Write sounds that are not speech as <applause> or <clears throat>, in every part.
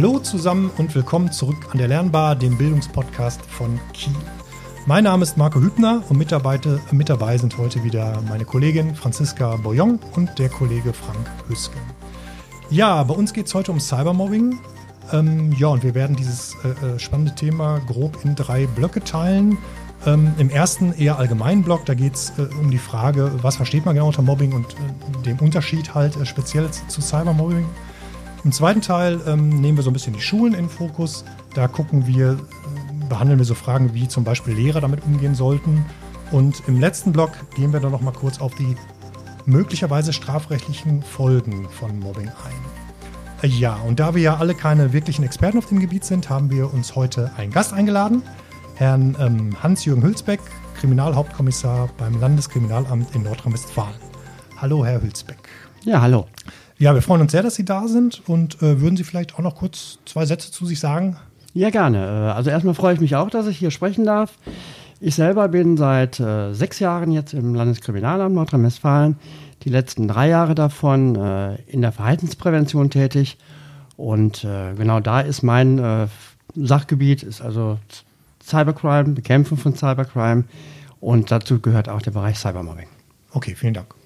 Hallo zusammen und willkommen zurück an der Lernbar, dem Bildungspodcast von Kiel. Mein Name ist Marco Hübner und mit dabei, sind heute wieder meine Kollegin Franziska Boyon und der Kollege Frank Hüsken. Ja, bei uns geht es heute um Cybermobbing. Ähm, ja, und wir werden dieses äh, äh, spannende Thema grob in drei Blöcke teilen. Ähm, Im ersten eher allgemeinen Block, da geht es äh, um die Frage, was versteht man genau unter Mobbing und äh, dem Unterschied halt äh, speziell zu Cybermobbing. Im zweiten Teil ähm, nehmen wir so ein bisschen die Schulen in Fokus. Da gucken wir, äh, behandeln wir so Fragen wie zum Beispiel Lehrer damit umgehen sollten. Und im letzten Block gehen wir dann noch mal kurz auf die möglicherweise strafrechtlichen Folgen von Mobbing ein. Äh, ja, und da wir ja alle keine wirklichen Experten auf dem Gebiet sind, haben wir uns heute einen Gast eingeladen. Herrn ähm, Hans-Jürgen Hülsbeck, Kriminalhauptkommissar beim Landeskriminalamt in Nordrhein-Westfalen. Hallo, Herr Hülsbeck. Ja, hallo. Ja, wir freuen uns sehr, dass Sie da sind und äh, würden Sie vielleicht auch noch kurz zwei Sätze zu sich sagen? Ja, gerne. Äh, also erstmal freue ich mich auch, dass ich hier sprechen darf. Ich selber bin seit äh, sechs Jahren jetzt im Landeskriminalamt Nordrhein-Westfalen, die letzten drei Jahre davon äh, in der Verhaltensprävention tätig. Und äh, genau da ist mein äh, Sachgebiet, ist also Cybercrime, Bekämpfung von Cybercrime und dazu gehört auch der Bereich Cybermobbing. Okay, vielen Dank.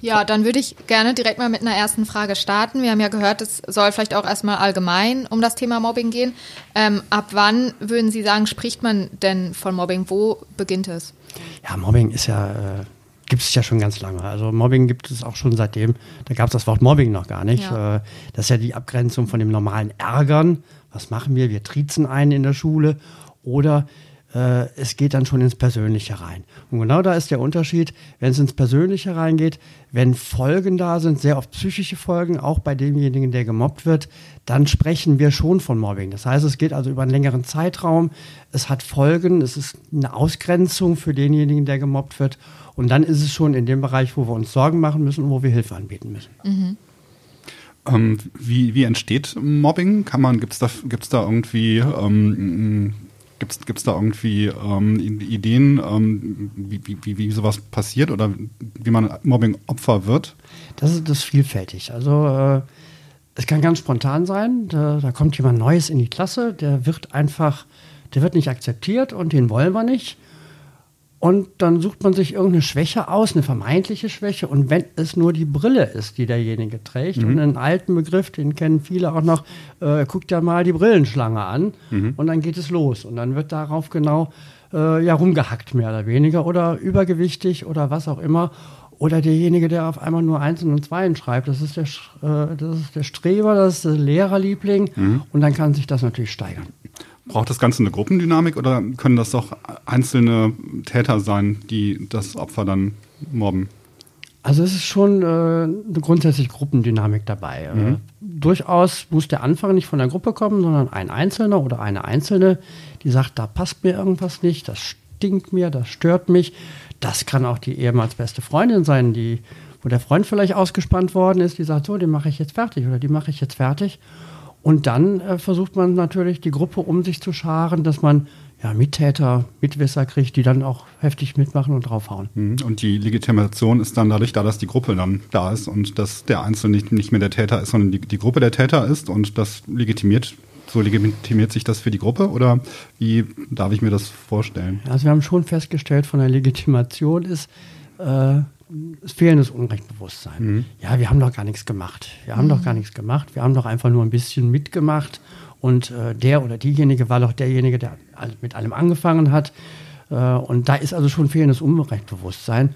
Ja, dann würde ich gerne direkt mal mit einer ersten Frage starten. Wir haben ja gehört, es soll vielleicht auch erstmal allgemein um das Thema Mobbing gehen. Ähm, ab wann würden Sie sagen, spricht man denn von Mobbing? Wo beginnt es? Ja, Mobbing ist ja, äh, gibt es ja schon ganz lange. Also Mobbing gibt es auch schon seitdem, da gab es das Wort Mobbing noch gar nicht. Ja. Äh, das ist ja die Abgrenzung von dem normalen Ärgern. Was machen wir? Wir triezen einen in der Schule oder äh, es geht dann schon ins Persönliche rein. Und genau da ist der Unterschied, wenn es ins Persönliche reingeht, wenn Folgen da sind, sehr oft psychische Folgen, auch bei demjenigen, der gemobbt wird, dann sprechen wir schon von Mobbing. Das heißt, es geht also über einen längeren Zeitraum, es hat Folgen, es ist eine Ausgrenzung für denjenigen, der gemobbt wird. Und dann ist es schon in dem Bereich, wo wir uns Sorgen machen müssen und wo wir Hilfe anbieten müssen. Mhm. Ähm, wie, wie entsteht Mobbing? Kann man, gibt es da, gibt's da irgendwie ähm, Gibt es da irgendwie ähm, Ideen, ähm, wie, wie, wie sowas passiert oder wie man Mobbing-Opfer wird? Das ist das vielfältig. Also äh, es kann ganz spontan sein. Da, da, kommt jemand Neues in die Klasse, der wird einfach, der wird nicht akzeptiert und den wollen wir nicht. Und dann sucht man sich irgendeine Schwäche aus, eine vermeintliche Schwäche. Und wenn es nur die Brille ist, die derjenige trägt, mhm. und einen alten Begriff, den kennen viele auch noch, äh, guckt ja mal die Brillenschlange an mhm. und dann geht es los. Und dann wird darauf genau äh, ja, rumgehackt, mehr oder weniger, oder übergewichtig oder was auch immer. Oder derjenige, der auf einmal nur Einsen und Zweien schreibt, das ist der, äh, das ist der Streber, das ist der Lehrerliebling. Mhm. Und dann kann sich das natürlich steigern. Braucht das Ganze eine Gruppendynamik oder können das doch einzelne Täter sein, die das Opfer dann mobben? Also es ist schon äh, eine grundsätzliche Gruppendynamik dabei. Äh, mhm. Äh, durchaus muss der Anfang nicht von der Gruppe kommen, sondern ein Einzelner oder eine Einzelne, die sagt, da passt mir irgendwas nicht, das stinkt mir, das stört mich. Das kann auch die ehemals beste Freundin sein, die, wo der Freund vielleicht ausgespannt worden ist, die sagt, so, den mache ich jetzt fertig oder die mache ich jetzt fertig. Und dann äh, versucht man natürlich, die Gruppe um sich zu scharen, dass man ja, Mittäter, Mitwisser kriegt, die dann auch heftig mitmachen und draufhauen. Mhm. Und die Legitimation ist dann dadurch da, dass die Gruppe dann da ist und dass der Einzelne nicht, nicht mehr der Täter ist, sondern die, die Gruppe der Täter ist und das legitimiert, so legitimiert sich das für die Gruppe oder wie darf ich mir das vorstellen? Also wir haben schon festgestellt, von der Legitimation ist äh, fehlendes Unrechtbewusstsein. Mhm. Ja, wir haben doch gar nichts gemacht. Wir haben mhm. doch gar nichts gemacht. Wir haben doch einfach nur ein bisschen mitgemacht. Und äh, der oder diejenige war doch derjenige, der mit allem angefangen hat. Äh, und da ist also schon fehlendes Unrechtbewusstsein.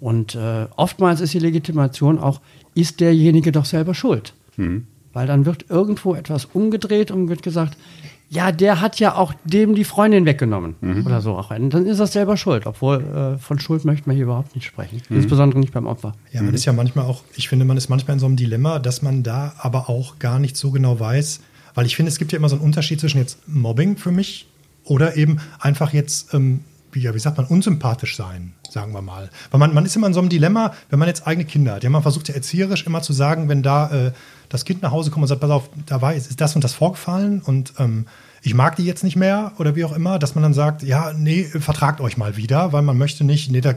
Und äh, oftmals ist die Legitimation auch, ist derjenige doch selber schuld. Mhm. Weil dann wird irgendwo etwas umgedreht und wird gesagt, ja, der hat ja auch dem die Freundin weggenommen mhm. oder so. dann ist er selber schuld, obwohl äh, von Schuld möchten wir hier überhaupt nicht sprechen. Mhm. Insbesondere nicht beim Opfer. Ja, man mhm. ist ja manchmal auch, ich finde, man ist manchmal in so einem Dilemma, dass man da aber auch gar nicht so genau weiß, weil ich finde, es gibt ja immer so einen Unterschied zwischen jetzt Mobbing für mich oder eben einfach jetzt, ähm, wie, ja, wie sagt man, unsympathisch sein, sagen wir mal. Weil man, man ist immer in so einem Dilemma, wenn man jetzt eigene Kinder hat. Ja, man versucht ja erzieherisch immer zu sagen, wenn da äh, das Kind nach Hause kommt und sagt, pass auf, da war ist das und das vorgefallen und ähm, ich mag die jetzt nicht mehr oder wie auch immer, dass man dann sagt, ja, nee, vertragt euch mal wieder, weil man möchte nicht, nee, da,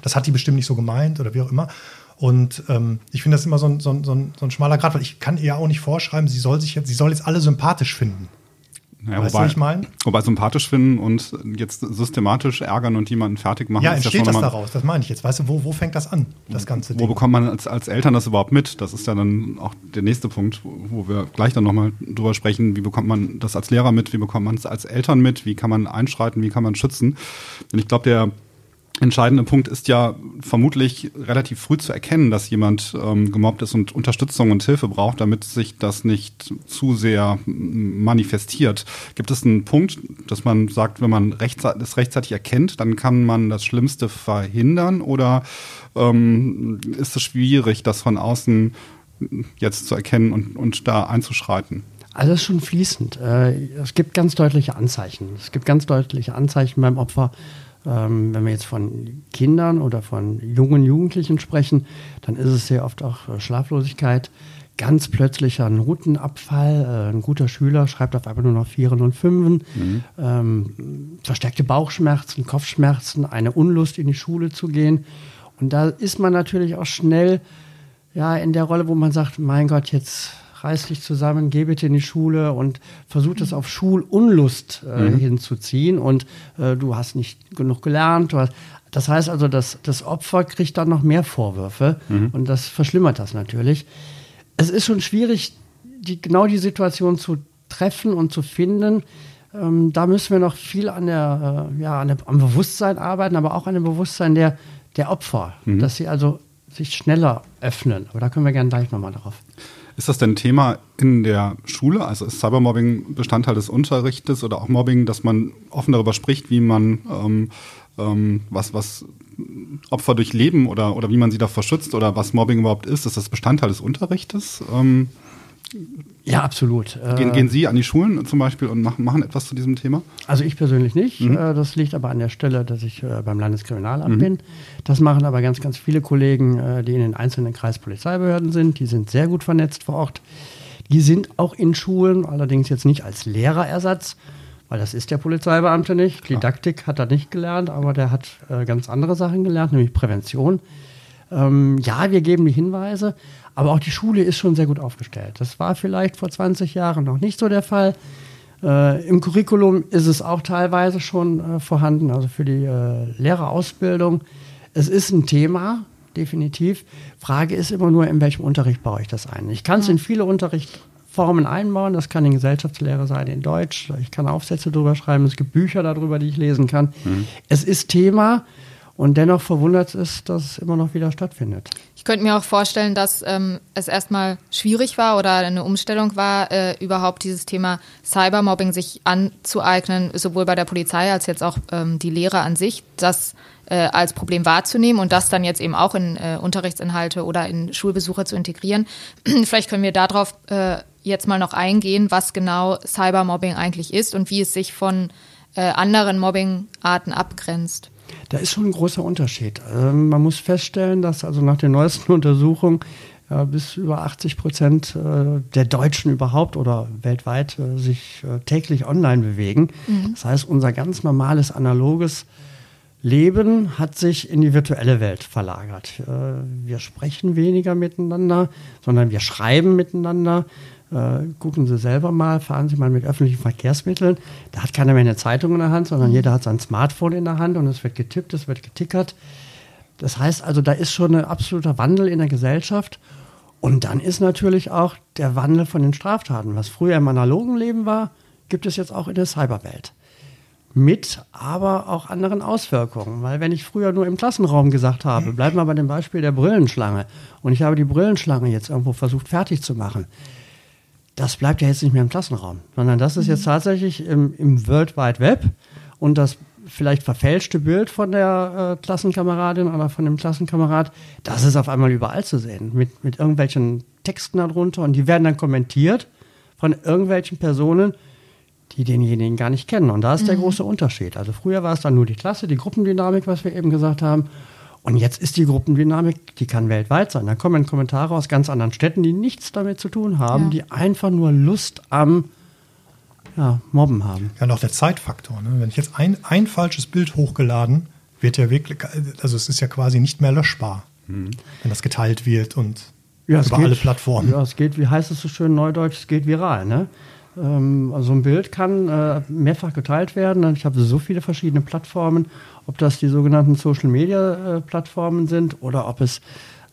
das hat die bestimmt nicht so gemeint oder wie auch immer. Und ähm, ich finde das immer so ein, so, ein, so, ein, so ein schmaler Grad, weil ich kann ihr auch nicht vorschreiben, sie soll sich jetzt, sie soll jetzt alle sympathisch finden. Ja, weißt wobei, du, ich meine? wobei sympathisch finden und jetzt systematisch ärgern und jemanden fertig machen. Ja, entsteht schon das daraus? Das meine ich jetzt. Weißt du, wo, wo fängt das an, das ganze Wo Ding? bekommt man als, als Eltern das überhaupt mit? Das ist ja dann auch der nächste Punkt, wo wo wir gleich dann nochmal drüber sprechen. Wie bekommt man das als Lehrer mit? Wie bekommt man es als Eltern mit? Wie kann man einschreiten? Wie kann man schützen? Denn ich glaube, der entscheidende Punkt ist ja vermutlich relativ früh zu erkennen, dass jemand ähm, gemobbt ist und Unterstützung und Hilfe braucht, damit sich das nicht zu sehr manifestiert. Gibt es einen Punkt, dass man sagt, wenn man rechtze das rechtzeitig erkennt, dann kann man das Schlimmste verhindern oder ähm, ist es schwierig, das von außen jetzt zu erkennen und, und da einzuschreiten? Also es ist schon fließend. Äh, Es gibt ganz deutliche Anzeichen. Es gibt ganz deutliche Anzeichen beim Opfer. Ähm, Wenn wir jetzt von Kindern oder von jungen Jugendlichen sprechen, dann ist es sehr oft auch äh, Schlaflosigkeit, ganz plötzlicher Notenabfall. Äh, Ein guter Schüler schreibt auf einmal nur noch Vieren und Fünfen, ähm, verstärkte Bauchschmerzen, Kopfschmerzen, eine Unlust in die Schule zu gehen. Und da ist man natürlich auch schnell ja, in der Rolle, wo man sagt, mein Gott, jetzt reiß dich zusammen, geh bitte in die Schule und versuch das auf Schulunlust äh, hinzuziehen und äh, du hast nicht genug gelernt. Hast, das heißt also, das, das Opfer kriegt dann noch mehr Vorwürfe und das verschlimmert das natürlich. Es ist schon schwierig, die, genau die Situation zu treffen und zu finden. Ähm, da müssen wir noch viel an der, äh, ja, an der, am Bewusstsein arbeiten, aber auch an dem Bewusstsein der, der Opfer, dass sie also sich schneller öffnen. Aber da können wir gerne gleich nochmal drauf. Ist das denn Thema in der Schule? Also ist Cybermobbing Bestandteil des Unterrichtes oder auch Mobbing, dass man offen darüber spricht, wie man ähm, ähm, was, was Opfer durchleben oder, oder wie man sie davor schützt oder was Mobbing überhaupt ist? Ist das Bestandteil des Unterrichtes? Ähm, Ja, absolut. gehen, Äh, gehen Sie an die Schulen zum Beispiel und machen, machen etwas zu diesem Thema? Also ich persönlich nicht. Mhm. Äh, Das liegt aber an der Stelle, dass ich äh, beim Landeskriminalamt bin. Das machen aber ganz, ganz viele Kollegen, die in den einzelnen Kreispolizeibehörden sind. Die sind sehr gut vernetzt vor Ort. Die sind auch in Schulen, allerdings jetzt nicht als Lehrerersatz, weil das ist der Polizeibeamte nicht. Didaktik hat er nicht gelernt, aber der hat ganz andere Sachen gelernt, nämlich Prävention. Ähm, ja, wir geben die Hinweise, aber auch die Schule ist schon sehr gut aufgestellt. Das war vielleicht vor 20 Jahren noch nicht so der Fall. Äh, Im Curriculum ist es auch teilweise schon äh, vorhanden, also für die äh, Lehrerausbildung. Es ist ein Thema, definitiv. Frage ist immer nur, in welchem Unterricht baue ich das ein. Ich kann es in viele Unterrichtsformen einbauen. Das kann in Gesellschaftslehre sein, in Deutsch. Ich kann Aufsätze darüber schreiben. Es gibt Bücher darüber, die ich lesen kann. Es ist Thema und dennoch verwundert es, dass es immer noch wieder stattfindet. Ich könnte mir auch vorstellen, dass ähm, es erstmal schwierig war oder eine Umstellung war, äh, überhaupt dieses Thema Cybermobbing sich anzueignen, sowohl bei der Polizei als jetzt auch ähm, die Lehrer an sich, das äh, als Problem wahrzunehmen und das dann jetzt eben auch in äh, Unterrichtsinhalte oder in Schulbesuche zu integrieren. <clears throat> Vielleicht können wir darauf äh, jetzt mal noch eingehen, was genau Cybermobbing eigentlich ist und wie es sich von äh, anderen Mobbingarten abgrenzt. Da ist schon ein großer Unterschied. Ähm, man muss feststellen, dass also nach den neuesten <laughs> Untersuchungen ja, bis über 80 Prozent äh, der Deutschen überhaupt oder weltweit äh, sich äh, täglich online bewegen. Das heißt, unser ganz normales analoges Leben hat sich in die virtuelle Welt verlagert. Äh, wir sprechen weniger miteinander, sondern wir schreiben miteinander. Äh, gucken Sie selber mal, fahren Sie mal mit öffentlichen Verkehrsmitteln. Da hat keiner mehr eine Zeitung in der Hand, sondern jeder hat sein Smartphone in der Hand und es wird getippt, es wird getickert. Das heißt also, da ist schon ein absoluter Wandel in der Gesellschaft. Und dann ist natürlich auch der Wandel von den Straftaten. Was früher im analogen Leben war, gibt es jetzt auch in der Cyberwelt. Mit aber auch anderen Auswirkungen. Weil wenn ich früher nur im Klassenraum gesagt habe, bleiben wir bei dem Beispiel der Brillenschlange, und ich habe die Brillenschlange jetzt irgendwo versucht fertig zu machen, das bleibt ja jetzt nicht mehr im Klassenraum, sondern das ist jetzt tatsächlich im, im World Wide Web und das vielleicht verfälschte Bild von der äh, Klassenkameradin oder von dem Klassenkamerad, das ist auf einmal überall zu sehen, mit, mit irgendwelchen Texten darunter und die werden dann kommentiert von irgendwelchen Personen, die denjenigen gar nicht kennen. Und da ist der große Unterschied. Also früher war es dann nur die Klasse, die Gruppendynamik, was wir eben gesagt haben. Und jetzt ist die Gruppendynamik, die kann weltweit sein. Da kommen Kommentare aus ganz anderen Städten, die nichts damit zu tun haben, Ja. die einfach nur Lust am ja, Mobben haben. Ja, und auch der Zeitfaktor. Ne? Wenn ich jetzt ein, ein falsches Bild hochgeladen, wird ja wirklich, also es ist ja quasi nicht mehr löschbar. Wenn das geteilt wird und Ja, es über geht, alle Plattformen. Ja, es geht, wie heißt es so schön neudeutsch, es geht viral. Ne? Ähm, also ein Bild kann äh, mehrfach geteilt werden. Ich habe so viele verschiedene Plattformen, ob das die sogenannten Social-Media-Plattformen sind oder ob es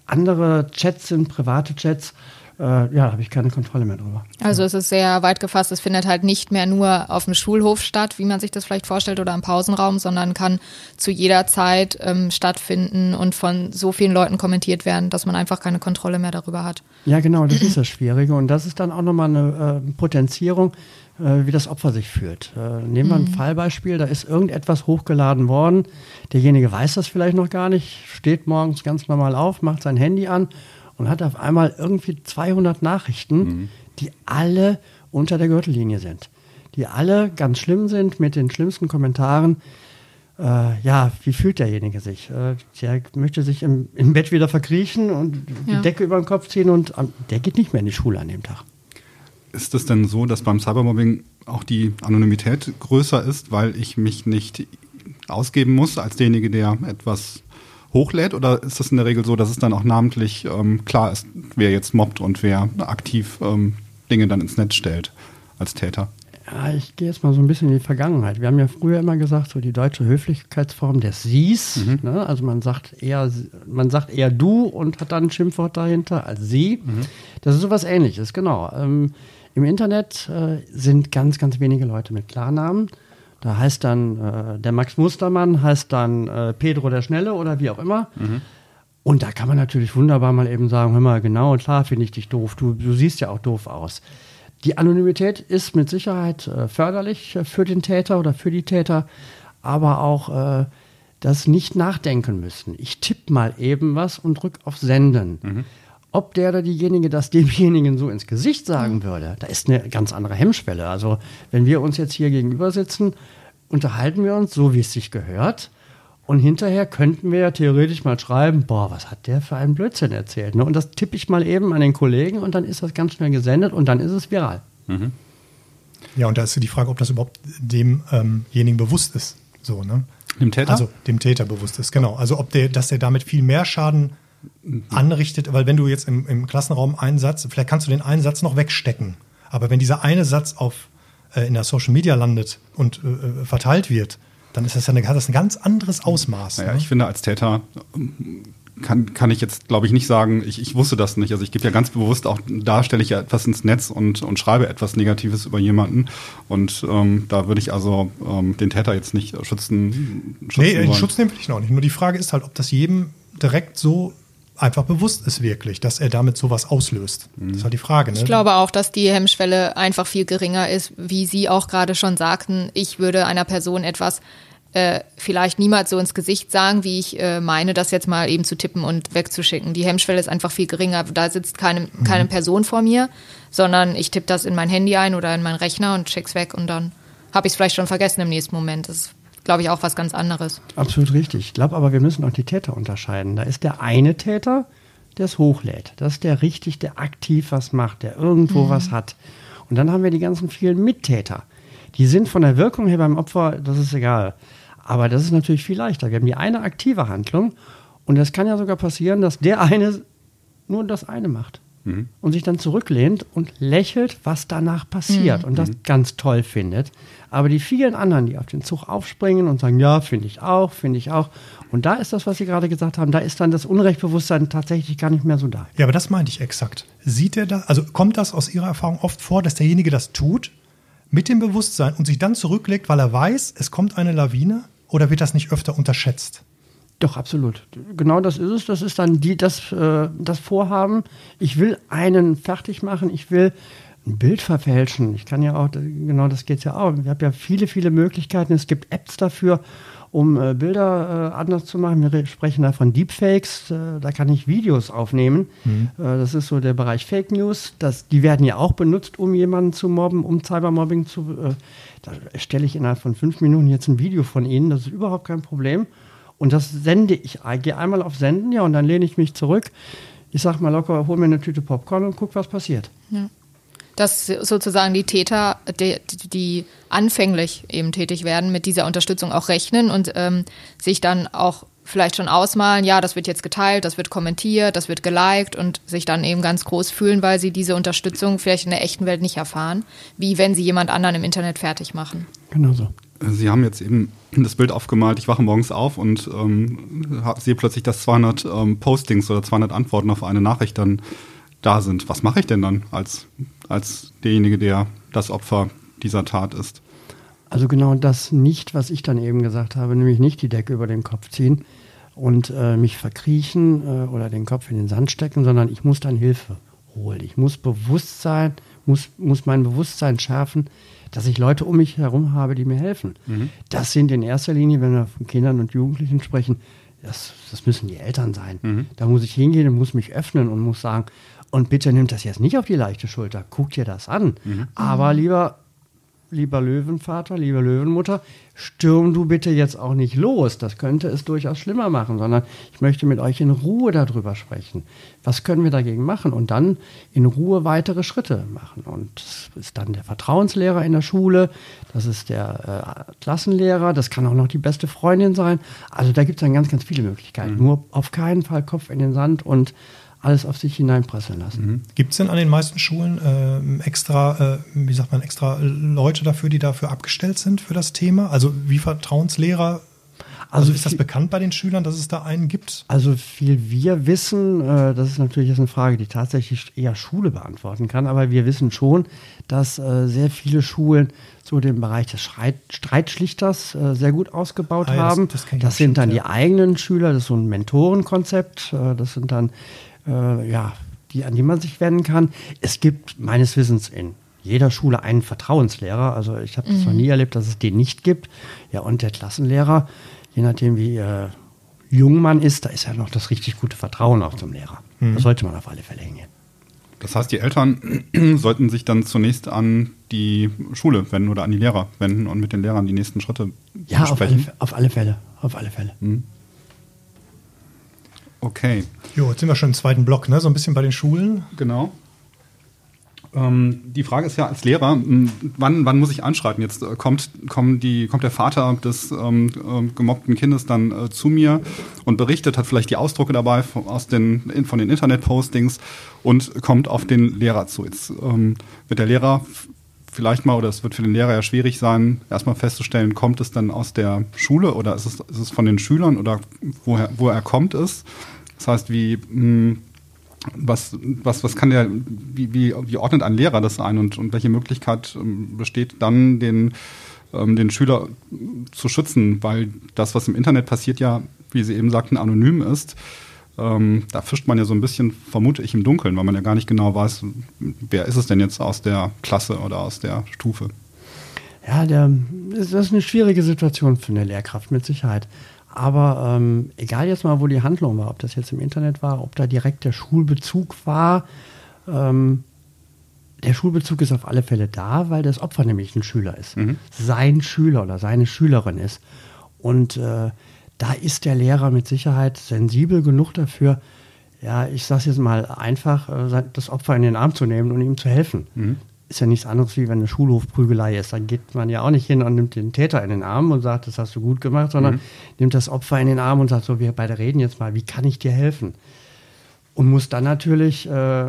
andere Chats sind, private Chats. Äh, ja, da habe ich keine Kontrolle mehr drüber. Also es ist sehr weit gefasst. Es findet halt nicht mehr nur auf dem Schulhof statt, wie man sich das vielleicht vorstellt, oder im Pausenraum, sondern kann zu jeder Zeit ähm, stattfinden und von so vielen Leuten kommentiert werden, dass man einfach keine Kontrolle mehr darüber hat. Ja, genau, das ist das Schwierige. Und das ist dann auch nochmal eine äh, Potenzierung, äh, wie das Opfer sich fühlt. Äh, nehmen wir ein Fallbeispiel, da ist irgendetwas hochgeladen worden. Derjenige weiß das vielleicht noch gar nicht, steht morgens ganz normal auf, macht sein Handy an und hat auf einmal irgendwie 200 Nachrichten, die alle unter der Gürtellinie sind. Die alle ganz schlimm sind mit den schlimmsten Kommentaren. Äh, ja, wie fühlt derjenige sich? Äh, der möchte sich im, im Bett wieder verkriechen und die Ja. Decke über den Kopf ziehen und ähm, der geht nicht mehr in die Schule an dem Tag. Ist es denn so, dass beim Cybermobbing auch die Anonymität größer ist, weil ich mich nicht ausgeben muss als derjenige, der etwas hochlädt? Oder ist das in der Regel so, dass es dann auch namentlich ähm, klar ist, wer jetzt mobbt und wer aktiv ähm, Dinge dann ins Netz stellt als Täter? Ja, ich gehe jetzt mal so ein bisschen in die Vergangenheit. Wir haben ja früher immer gesagt, so die deutsche Höflichkeitsform des Sie's. Ne? Also man sagt eher, man sagt eher du und hat dann ein Schimpfwort dahinter als sie. Das ist sowas ähnliches, genau. Ähm, Im Internet äh, sind ganz, ganz wenige Leute mit Klarnamen. Da heißt dann äh, der Max Mustermann, heißt dann äh, Pedro der Schnelle oder wie auch immer. Und da kann man natürlich wunderbar mal eben sagen, hör mal, genau, klar finde ich dich doof. Du, du siehst ja auch doof aus. Die Anonymität ist mit Sicherheit äh, förderlich äh, für den Täter oder für die Täter, aber auch äh, das nicht nachdenken müssen. Ich tippe mal eben was und drück auf Senden. Ob der oder diejenige das demjenigen so ins Gesicht sagen würde, da ist eine ganz andere Hemmschwelle. Also wenn wir uns jetzt hier gegenüber sitzen, unterhalten wir uns so, wie es sich gehört. Und hinterher könnten wir ja theoretisch mal schreiben, boah, was hat der für einen Blödsinn erzählt. Ne? Und das tippe ich mal eben an den Kollegen und dann ist das ganz schnell gesendet und dann ist es viral. Ja, und da ist die Frage, ob das überhaupt demjenigen bewusst ist. So, ne? Dem Täter? Also dem Täter bewusst ist, genau. Also ob der, dass der damit viel mehr Schaden anrichtet, weil wenn du jetzt im, im Klassenraum einen Satz, vielleicht kannst du den einen Satz noch wegstecken. Aber wenn dieser eine Satz auf äh, in der Social Media landet und äh, verteilt wird, dann ist das ja eine, hat das ein ganz anderes Ausmaß. Naja, ne? ich finde, als Täter ähm, kann, kann ich jetzt, glaube ich, nicht sagen, ich, ich wusste das nicht. Also ich gebe ja ganz bewusst auch, da stelle ich ja etwas ins Netz und, und schreibe etwas Negatives über jemanden. Und ähm, da würde ich also ähm, den Täter jetzt nicht schützen, schützen Nee, den wollen. Schutz nehmen will ich noch nicht. Nur die Frage ist halt, ob das jedem direkt so einfach bewusst ist wirklich, dass er damit sowas auslöst. Das ist halt die Frage. Ne? Ich glaube auch, dass die Hemmschwelle einfach viel geringer ist, wie Sie auch gerade schon sagten. Ich würde einer Person etwas äh, vielleicht niemals so ins Gesicht sagen, wie ich äh, meine, das jetzt mal eben zu tippen und wegzuschicken. Die Hemmschwelle ist einfach viel geringer. Da sitzt keine, keine Person vor mir, sondern ich tippe das in mein Handy ein oder in meinen Rechner und schick's weg und dann habe ich es vielleicht schon vergessen im nächsten Moment. Das ist, glaube ich, auch was ganz anderes. Absolut richtig. Ich glaube aber, wir müssen auch die Täter unterscheiden. Da ist der eine Täter, der es hochlädt. Das ist der richtig, der aktiv was macht, der irgendwo was hat. Und dann haben wir die ganzen vielen Mittäter. Die sind von der Wirkung her beim Opfer, das ist egal. Aber das ist natürlich viel leichter. Wir haben die eine aktive Handlung und es kann ja sogar passieren, dass der eine nur das eine macht und sich dann zurücklehnt und lächelt, was danach passiert und das ganz toll findet. Aber die vielen anderen, die auf den Zug aufspringen und sagen, ja, finde ich auch, finde ich auch. Und da ist das, was Sie gerade gesagt haben, da ist dann das Unrechtbewusstsein tatsächlich gar nicht mehr so da. Ja, aber das meinte ich exakt. Sieht er das, also kommt das aus Ihrer Erfahrung oft vor, dass derjenige das tut mit dem Bewusstsein und sich dann zurücklegt, weil er weiß, es kommt eine Lawine? Oder wird das nicht öfter unterschätzt? Doch, absolut. Genau das ist es. Das ist dann die, das, äh, das Vorhaben. Ich will einen fertig machen. Ich will ein Bild verfälschen. Ich kann ja auch, genau das geht ja auch. Ich habe ja viele, viele Möglichkeiten. Es gibt Apps dafür, um äh, Bilder äh, anders zu machen. Wir re- sprechen da von Deepfakes. Äh, da kann ich Videos aufnehmen. Äh, das ist so der Bereich Fake News. Das, die werden ja auch benutzt, um jemanden zu mobben, um Cybermobbing zu. Äh, da erstelle ich innerhalb von fünf Minuten jetzt ein Video von Ihnen. Das ist überhaupt kein Problem. Und das sende ich. Ich gehe einmal auf Senden, ja, und dann lehne ich mich zurück. Ich sag mal locker, hol mir eine Tüte Popcorn und guck, was passiert. dass sozusagen die Täter, die, die anfänglich eben tätig werden, mit dieser Unterstützung auch rechnen und ähm, sich dann auch vielleicht schon ausmalen, ja, das wird jetzt geteilt, das wird kommentiert, das wird geliked und sich dann eben ganz groß fühlen, weil sie diese Unterstützung vielleicht in der echten Welt nicht erfahren, wie wenn sie jemand anderen im Internet fertig machen. Genau so. Sie haben jetzt eben das Bild aufgemalt, ich wache morgens auf und ähm, sehe plötzlich, dass 200 ähm, Postings oder 200 Antworten auf eine Nachricht dann da sind. Was mache ich denn dann als, als derjenige, der das Opfer dieser Tat ist? Also genau das nicht, was ich dann eben gesagt habe, nämlich nicht die Decke über den Kopf ziehen und äh, mich verkriechen äh, oder den Kopf in den Sand stecken, sondern ich muss dann Hilfe holen. Ich muss Bewusstsein, muss, muss mein Bewusstsein schärfen, dass ich Leute um mich herum habe, die mir helfen. Mhm. Das sind in erster Linie, wenn wir von Kindern und Jugendlichen sprechen, das, das müssen die Eltern sein. Mhm. Da muss ich hingehen und muss mich öffnen und muss sagen, und bitte nimmt das jetzt nicht auf die leichte Schulter, guck dir das an. Mhm. Aber lieber lieber Löwenvater, liebe Löwenmutter, stürm du bitte jetzt auch nicht los. Das könnte es durchaus schlimmer machen, sondern ich möchte mit euch in Ruhe darüber sprechen. Was können wir dagegen machen? Und dann in Ruhe weitere Schritte machen. Und das ist dann der Vertrauenslehrer in der Schule, das ist der äh, Klassenlehrer, das kann auch noch die beste Freundin sein. Also da gibt es dann ganz, ganz viele Möglichkeiten. Mhm. Nur auf keinen Fall Kopf in den Sand und alles auf sich hineinprasseln lassen. Mhm. Gibt es denn an den meisten Schulen äh, extra, äh, wie sagt man, extra Leute dafür, die dafür abgestellt sind für das Thema? Also wie Vertrauenslehrer? Also, also ist das bekannt bei den Schülern, dass es da einen gibt? Also viel wir wissen, äh, das ist natürlich jetzt eine Frage, die tatsächlich eher Schule beantworten kann, aber wir wissen schon, dass äh, sehr viele Schulen so den Bereich des Streit Streitschlichters äh, sehr gut ausgebaut ah, ja, haben. Das, das, das sind dann ja. die eigenen Schüler, das ist so ein Mentorenkonzept, äh, das sind dann äh, ja, die, an die man sich wenden kann. Es gibt meines Wissens in jeder Schule einen Vertrauenslehrer. Also ich habe es mhm. noch nie erlebt, dass es den nicht gibt. Ja, und der Klassenlehrer, je nachdem wie äh, jung man ist, da ist ja noch das richtig gute Vertrauen auch zum Lehrer. Mhm. Da sollte man auf alle Fälle hingehen. Das heißt, die Eltern <clears throat> sollten sich dann zunächst an die Schule wenden oder an die Lehrer wenden und mit den Lehrern die nächsten Schritte ja, besprechen. Ja, auf, auf alle Fälle. Auf alle Fälle. Mhm. Okay. Jo, jetzt sind wir schon im zweiten Block, ne? So ein bisschen bei den Schulen. Genau. Ähm, die Frage ist ja als Lehrer, wann, wann muss ich anschreiten? Jetzt äh, kommt, kommt, die, kommt der Vater des ähm, äh, gemobbten Kindes dann äh, zu mir und berichtet, hat vielleicht die Ausdrucke dabei von, aus den, von den Internetpostings und kommt auf den Lehrer zu. Jetzt ähm, wird der Lehrer vielleicht mal, oder es wird für den Lehrer ja schwierig sein, erstmal festzustellen, kommt es dann aus der Schule oder ist es, ist es von den Schülern oder woher, woher kommt es? Das heißt, wie, mh, hm, was, was, was kann der, wie, wie, wie ordnet ein Lehrer das ein und, und welche Möglichkeit ähm, besteht dann, den, ähm, den Schüler zu schützen? Weil das, was im Internet passiert, ja, wie Sie eben sagten, anonym ist. Ähm, da fischt man ja so ein bisschen, vermute ich, im Dunkeln, weil man ja gar nicht genau weiß, wer ist es denn jetzt aus der Klasse oder aus der Stufe. Ja, der, das ist eine schwierige Situation für eine Lehrkraft mit Sicherheit. Aber ähm, egal jetzt mal, wo die Handlung war, ob das jetzt im Internet war, ob da direkt der Schulbezug war, ähm, der Schulbezug ist auf alle Fälle da, weil das Opfer nämlich ein Schüler ist. Mhm. Sein Schüler oder seine Schülerin ist. Und äh, da ist der Lehrer mit Sicherheit sensibel genug dafür, ja, ich sage jetzt mal einfach, äh, das Opfer in den Arm zu nehmen und ihm zu helfen. Mhm ist ja nichts anderes, wie wenn eine Schulhofprügelei ist. Dann geht man ja auch nicht hin und nimmt den Täter in den Arm und sagt, das hast du gut gemacht, sondern mhm. nimmt das Opfer in den Arm und sagt, so, wir beide reden jetzt mal, wie kann ich dir helfen? Und muss dann natürlich äh,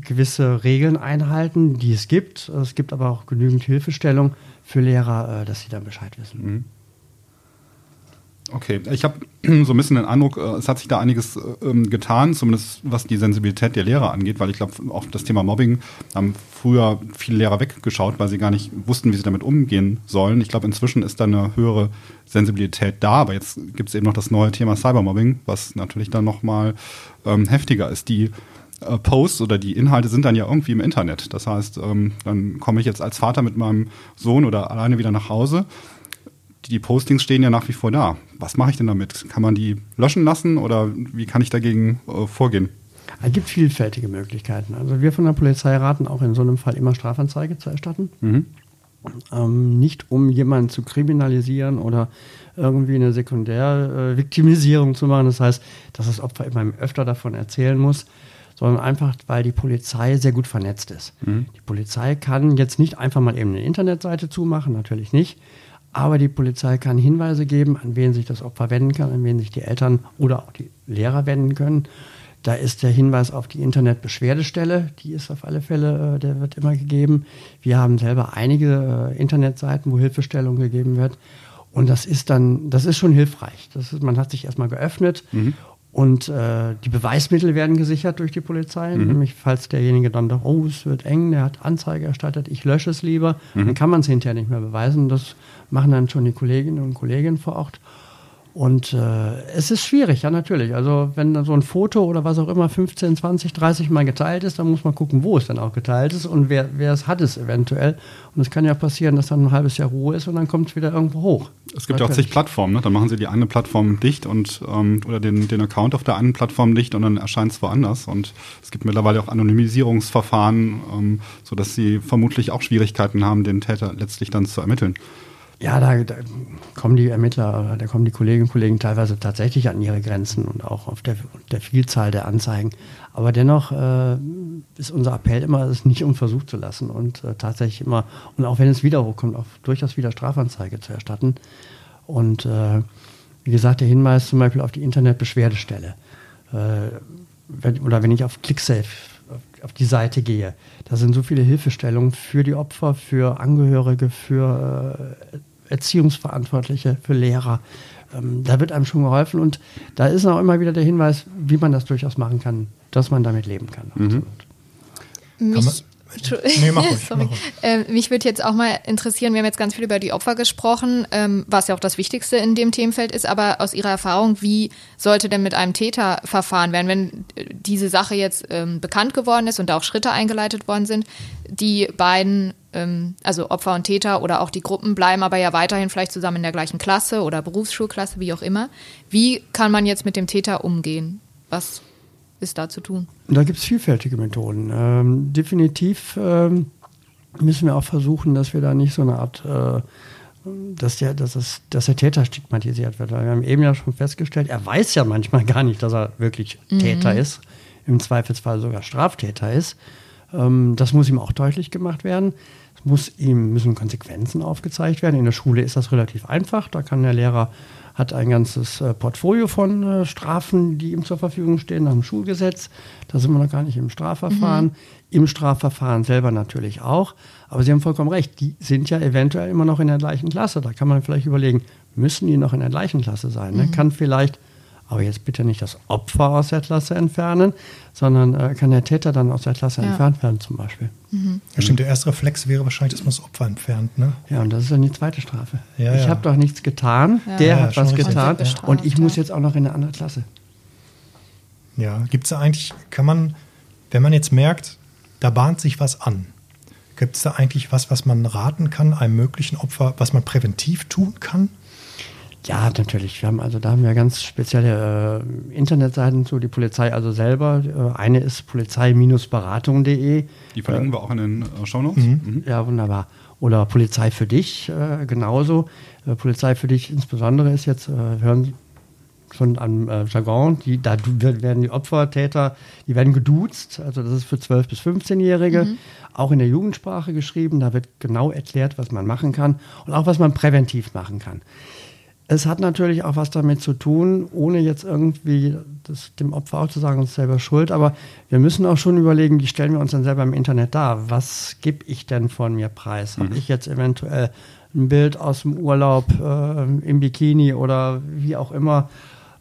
gewisse Regeln einhalten, die es gibt. Es gibt aber auch genügend Hilfestellung für Lehrer, äh, dass sie dann Bescheid wissen. Mhm. Okay, ich habe <clears throat> so ein bisschen den Eindruck, äh, es hat sich da einiges ähm, getan, zumindest was die Sensibilität der Lehrer angeht, weil ich glaube, auch das Thema Mobbing haben früher viele Lehrer weggeschaut, weil sie gar nicht wussten, wie sie damit umgehen sollen. Ich glaube, inzwischen ist da eine höhere Sensibilität da, aber jetzt gibt es eben noch das neue Thema Cybermobbing, was natürlich dann nochmal ähm, heftiger ist. Die äh, Posts oder die Inhalte sind dann ja irgendwie im Internet. Das heißt, ähm, dann komme ich jetzt als Vater mit meinem Sohn oder alleine wieder nach Hause die Postings stehen ja nach wie vor da. Was mache ich denn damit? Kann man die löschen lassen oder wie kann ich dagegen äh, vorgehen? Es gibt vielfältige Möglichkeiten. Also wir von der Polizei raten auch in so einem Fall immer Strafanzeige zu erstatten. Mhm. Ähm, nicht um jemanden zu kriminalisieren oder irgendwie eine Sekundärviktimisierung äh, zu machen. Das heißt, dass das Opfer immer öfter davon erzählen muss, sondern einfach, weil die Polizei sehr gut vernetzt ist. Mhm. Die Polizei kann jetzt nicht einfach mal eben eine Internetseite zumachen, natürlich nicht Aber die Polizei kann Hinweise geben, an wen sich das Opfer wenden kann, an wen sich die Eltern oder auch die Lehrer wenden können. Da ist der Hinweis auf die Internetbeschwerdestelle, die ist auf alle Fälle, äh, der wird immer gegeben. Wir haben selber einige äh, Internetseiten, wo Hilfestellung gegeben wird. Und das ist dann, das ist schon hilfreich. Das ist, man hat sich erstmal geöffnet mhm. Und äh, die Beweismittel werden gesichert durch die Polizei. Mhm. Nämlich, falls derjenige dann doch, oh, es wird eng, der hat Anzeige erstattet, ich lösche es lieber, mhm. dann kann man es hinterher nicht mehr beweisen. Das machen dann schon die Kolleginnen und Kollegen vor Ort. Und äh, es ist schwierig, ja natürlich. Also wenn so ein Foto oder was auch immer 15, 20, 30 Mal geteilt ist, dann muss man gucken, wo es dann auch geteilt ist und wer, wer es hat es eventuell. Und es kann ja passieren, dass dann ein halbes Jahr Ruhe ist und dann kommt es wieder irgendwo hoch. Es gibt ja auch zig Plattformen, ne? dann machen sie die eine Plattform dicht und ähm, oder den, den Account auf der einen Plattform dicht und dann erscheint es woanders. Und es gibt mittlerweile auch Anonymisierungsverfahren, ähm, sodass sie vermutlich auch Schwierigkeiten haben, den Täter letztlich dann zu ermitteln. Ja, da, da, kommen die Ermittler, da kommen die Kolleginnen und Kollegen teilweise tatsächlich an ihre Grenzen und auch auf der, der Vielzahl der Anzeigen. Aber dennoch äh, ist unser Appell immer, es nicht unversucht zu lassen und äh, tatsächlich immer, und auch wenn es wieder hochkommt, auch durchaus wieder Strafanzeige zu erstatten. Und äh, wie gesagt, der Hinweis zum Beispiel auf die Internetbeschwerdestelle. Äh, wenn, oder wenn ich auf ClickSafe auf die Seite gehe. Da sind so viele Hilfestellungen für die Opfer, für Angehörige, für äh, Erziehungsverantwortliche, für Lehrer. Ähm, da wird einem schon geholfen und da ist auch immer wieder der Hinweis, wie man das durchaus machen kann, dass man damit leben kann. Mhm. Mich, Nee, mach ruhig, <laughs> mach ruhig. Äh, mich würde jetzt auch mal interessieren, wir haben jetzt ganz viel über die Opfer gesprochen, ähm, was ja auch das Wichtigste in dem Themenfeld ist, aber aus Ihrer Erfahrung, wie sollte denn mit einem Täter verfahren werden, wenn äh, diese Sache jetzt ähm, bekannt geworden ist und da auch Schritte eingeleitet worden sind, die beiden, ähm, also Opfer und Täter oder auch die Gruppen bleiben aber ja weiterhin vielleicht zusammen in der gleichen Klasse oder Berufsschulklasse, wie auch immer. Wie kann man jetzt mit dem Täter umgehen? Was ist da zu tun? Da gibt es vielfältige Methoden. Ähm, definitiv ähm, müssen wir auch versuchen, dass wir da nicht so eine Art, äh, dass, der, dass, es, dass der Täter stigmatisiert wird. Wir haben eben ja schon festgestellt, er weiß ja manchmal gar nicht, dass er wirklich mhm. Täter ist, im Zweifelsfall sogar Straftäter ist. Ähm, das muss ihm auch deutlich gemacht werden. Muss ihm, müssen Konsequenzen aufgezeigt werden. In der Schule ist das relativ einfach. Da kann der Lehrer hat ein ganzes äh, Portfolio von äh, Strafen, die ihm zur Verfügung stehen nach dem Schulgesetz. Da sind wir noch gar nicht im Strafverfahren. Mhm. Im Strafverfahren selber natürlich auch. Aber Sie haben vollkommen recht, die sind ja eventuell immer noch in der gleichen Klasse. Da kann man vielleicht überlegen, müssen die noch in der gleichen Klasse sein? Ne? Mhm. Kann vielleicht aber jetzt bitte nicht das Opfer aus der Klasse entfernen, sondern äh, kann der Täter dann aus der Klasse ja. entfernt werden zum Beispiel. Mhm. Ja, stimmt, der erste Reflex wäre wahrscheinlich, dass man das Opfer entfernt. Ne? Ja, und das ist dann die zweite Strafe. Ja, ich ja. habe doch nichts getan, der hat was getan und ich muss jetzt auch noch in eine andere Klasse. Ja, gibt es da eigentlich, kann man, wenn man jetzt merkt, da bahnt sich was an, gibt es da eigentlich was, was man raten kann, einem möglichen Opfer, was man präventiv tun kann? Ja, natürlich. Wir haben also da haben wir ganz spezielle äh, Internetseiten zu, die Polizei also selber. Äh, eine ist polizei-beratung.de. Die verlinken äh, wir auch in den äh, Shownotes. Mhm. Mhm. Ja, wunderbar. Oder Polizei für dich äh, genauso. Äh, Polizei für dich insbesondere ist jetzt, hören schon am Jargon, die, da werden die Opfer, Täter, die werden geduzt. Also das ist für 12- bis 15-Jährige. Mhm. Auch in der Jugendsprache geschrieben. Da wird genau erklärt, was man machen kann und auch was man präventiv machen kann. Es hat natürlich auch was damit zu tun, ohne jetzt irgendwie das, dem Opfer auch zu sagen, uns selber schuld, aber wir müssen auch schon überlegen, wie stellen wir uns denn selber im Internet dar? Was gebe ich denn von mir preis? Mhm. Habe ich jetzt eventuell ein Bild aus dem Urlaub äh, im Bikini oder wie auch immer,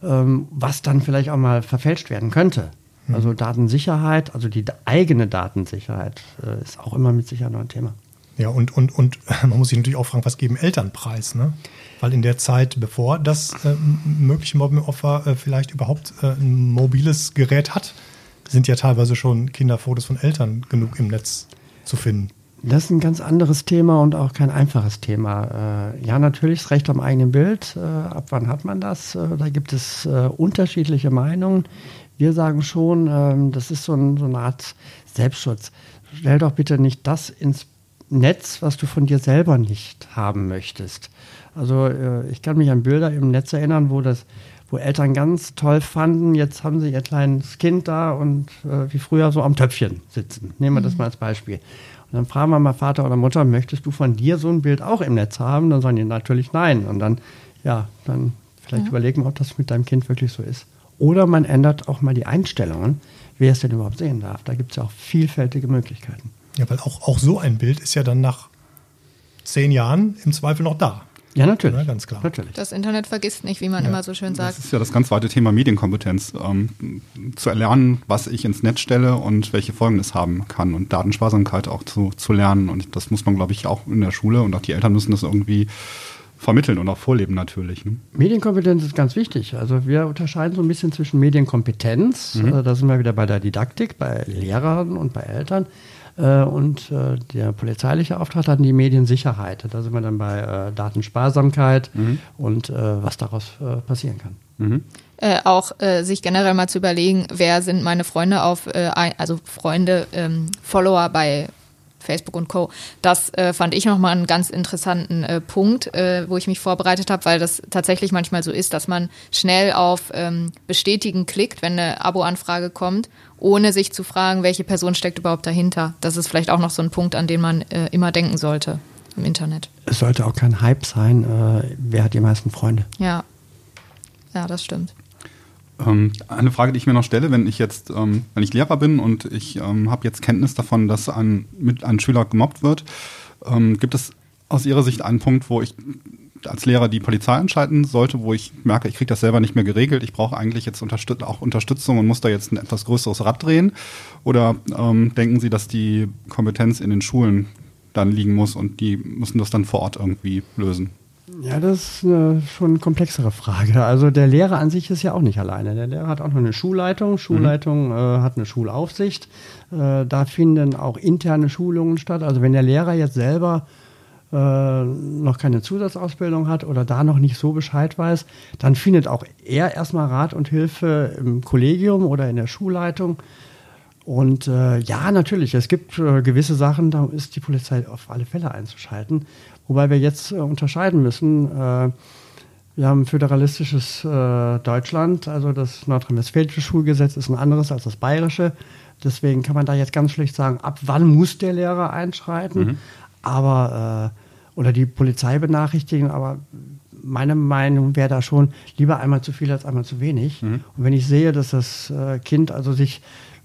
ähm, was dann vielleicht auch mal verfälscht werden könnte? Mhm. Also Datensicherheit, also die eigene Datensicherheit äh, ist auch immer mit Sicherheit noch ein Thema. Ja, und, und, und <laughs> man muss sich natürlich auch fragen, was geben Eltern preis? Ne? Weil in der Zeit, bevor das äh, mögliche Mobbingopfer äh, vielleicht überhaupt äh, ein mobiles Gerät hat, sind ja teilweise schon Kinderfotos von Eltern genug im Netz zu finden. Das ist ein ganz anderes Thema und auch kein einfaches Thema. Äh, ja, natürlich das Recht am eigenen Bild. Äh, ab wann hat man das? Äh, da gibt es unterschiedliche Meinungen. Wir sagen schon, ähm, das ist so, ein, so eine Art Selbstschutz. Stell doch bitte nicht das ins Netz, was du von dir selber nicht haben möchtest. Also äh, ich kann mich an Bilder im Netz erinnern, wo das, wo Eltern ganz toll fanden, jetzt haben sie ihr kleines Kind da und äh, wie früher so am Töpfchen sitzen. Nehmen wir mhm. das mal als Beispiel. Und dann fragen wir mal Vater oder Mutter, möchtest du von dir so ein Bild auch im Netz haben? Dann sagen die natürlich nein. Und dann, ja, dann vielleicht ja. überlegen, ob das mit deinem Kind wirklich so ist. Oder man ändert auch mal die Einstellungen, wer es denn überhaupt sehen darf. Da gibt es ja auch vielfältige Möglichkeiten. Ja, weil auch, auch so ein Bild ist ja dann nach zehn Jahren im Zweifel noch da. Ja, natürlich. Ja, ganz klar. Natürlich. Das Internet vergisst nicht, wie man ja. immer so schön sagt. Das ist ja das ganz weite Thema Medienkompetenz. Ähm, zu erlernen, was ich ins Netz stelle und welche Folgen es haben kann. Und Datensparsamkeit auch zu, zu lernen. Und das muss man, glaube ich, auch in der Schule und auch die Eltern müssen das irgendwie vermitteln und auch vorleben natürlich. Ne? Medienkompetenz ist ganz wichtig. Also wir unterscheiden so ein bisschen zwischen Medienkompetenz, mhm. also da sind wir wieder bei der Didaktik, bei Lehrern und bei Eltern. Äh, und äh, der polizeiliche Auftrag hat die Mediensicherheit. Da sind wir dann bei äh, Datensparsamkeit mhm. und was daraus passieren kann. Mhm. Äh, auch äh, sich generell mal zu überlegen, wer sind meine Freunde auf, äh, also Freunde, ähm, Follower bei Facebook und Co. Das äh, fand ich nochmal einen ganz interessanten äh, Punkt, äh, wo ich mich vorbereitet habe, weil das tatsächlich manchmal so ist, dass man schnell auf ähm, Bestätigen klickt, wenn eine Abo-Anfrage kommt, ohne sich zu fragen, welche Person steckt überhaupt dahinter. Das ist vielleicht auch noch so ein Punkt, an den man äh, immer denken sollte im Internet. Es sollte auch kein Hype sein, äh, wer hat die meisten Freunde. Ja, ja, das stimmt. Ähm, eine Frage, die ich mir noch stelle, wenn ich jetzt, ähm, wenn ich Lehrer bin und ich ähm, habe jetzt Kenntnis davon, dass ein, mit ein Schüler gemobbt wird, ähm, gibt es aus Ihrer Sicht einen Punkt, wo ich als Lehrer die Polizei einschalten sollte, wo ich merke, ich kriege das selber nicht mehr geregelt, ich brauche eigentlich jetzt unterstüt auch Unterstützung und muss da jetzt ein etwas größeres Rad drehen? Oder ähm, denken Sie, dass die Kompetenz in den Schulen dann liegen muss und die müssen das dann vor Ort irgendwie lösen? Ja, das ist eine schon eine komplexere Frage. Also der Lehrer an sich ist ja auch nicht alleine. Der Lehrer hat auch noch eine Schulleitung. Schulleitung mhm. äh, hat eine Schulaufsicht. Äh, da finden auch interne Schulungen statt. Also wenn der Lehrer jetzt selber äh, noch keine Zusatzausbildung hat oder da noch nicht so Bescheid weiß, dann findet auch er erstmal Rat und Hilfe im Kollegium oder in der Schulleitung. Und äh, ja, natürlich, es gibt äh, gewisse Sachen, da ist die Polizei auf alle Fälle einzuschalten. Wobei wir jetzt äh, unterscheiden müssen. Äh, wir haben ein föderalistisches äh, Deutschland, also das nordrhein-westfälische Schulgesetz ist ein anderes als das bayerische. Deswegen kann man da jetzt ganz schlecht sagen, ab wann muss der Lehrer einschreiten, mhm. aber äh, oder die Polizei benachrichtigen, aber meine Meinung wäre da schon lieber einmal zu viel als einmal zu wenig. Mhm. Und wenn ich sehe, dass das äh, Kind also sich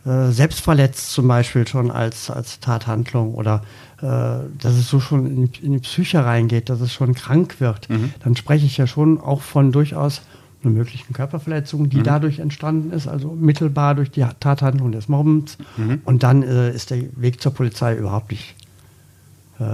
äh, selbst verletzt zum Beispiel schon als, als Tathandlung oder äh, dass es so schon in die, in die, Psyche reingeht, dass es schon krank wird, mhm. dann spreche ich ja schon auch von durchaus einer möglichen Körperverletzung, die mhm. dadurch entstanden ist, also mittelbar durch die Tathandlung des Mobbens. Mhm. Und dann äh, ist der Weg zur Polizei überhaupt nicht äh,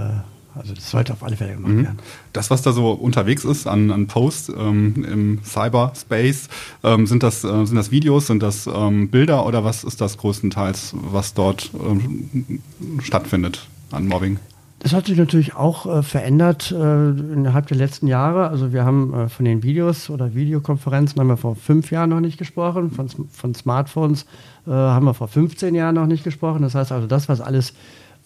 also das sollte auf alle Fälle gemacht mhm. werden. Das, was da so unterwegs ist an, an Posts ähm, im Cyberspace, ähm, sind, das, äh, sind das Videos, sind das ähm, Bilder oder was ist das größtenteils, was dort ähm, stattfindet an Mobbing? Das hat sich natürlich auch äh, verändert äh, innerhalb der letzten Jahre. Also wir haben äh, von den Videos oder Videokonferenzen haben wir vor fünf Jahren noch nicht gesprochen. Von, von Smartphones äh, haben wir vor 15 Jahren noch nicht gesprochen. Das heißt also, das, was alles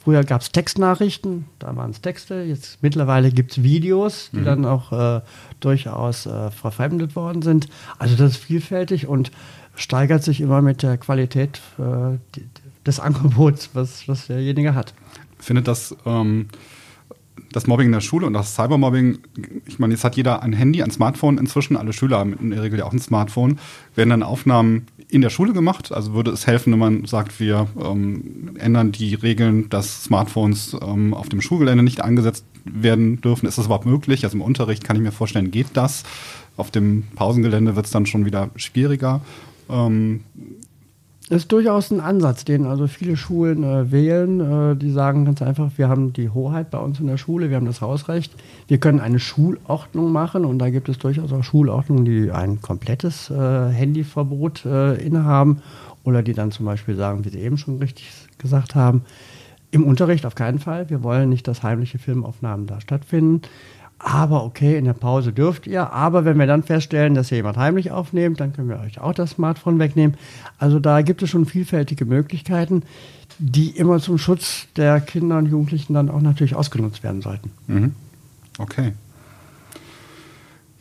Früher gab es Textnachrichten, da waren es Texte. Jetzt mittlerweile gibt es Videos, die mhm. dann auch äh, durchaus äh, verfremdet worden sind. Also das ist vielfältig und steigert sich immer mit der Qualität äh, des Angebots, was, was derjenige hat. Findet das ähm, das Mobbing in der Schule und das Cybermobbing, ich meine, jetzt hat jeder ein Handy, ein Smartphone inzwischen, alle Schüler haben in der Regel ja auch ein Smartphone, werden dann Aufnahmen in der Schule gemacht? Also würde es helfen, wenn man sagt, wir ähm, ändern die Regeln, dass Smartphones ähm, auf dem Schulgelände nicht eingesetzt werden dürfen? Ist das überhaupt möglich? Also im Unterricht kann ich mir vorstellen, geht das? Auf dem Pausengelände wird es dann schon wieder schwieriger. Ähm, das ist durchaus ein Ansatz, den also viele Schulen äh, wählen. Äh, die sagen ganz einfach, wir haben die Hoheit bei uns in der Schule, wir haben das Hausrecht, wir können eine Schulordnung machen und da gibt es durchaus auch Schulordnungen, die ein komplettes äh, Handyverbot äh, innehaben oder die dann zum Beispiel sagen, wie Sie eben schon richtig gesagt haben, im Unterricht auf keinen Fall. Wir wollen nicht, dass heimliche Filmaufnahmen da stattfinden aber okay, in der Pause dürft ihr. Aber wenn wir dann feststellen, dass ihr jemand heimlich aufnehmt, dann können wir euch auch das Smartphone wegnehmen. Also da gibt es schon vielfältige Möglichkeiten, die immer zum Schutz der Kinder und Jugendlichen dann auch natürlich ausgenutzt werden sollten. Mhm. Okay.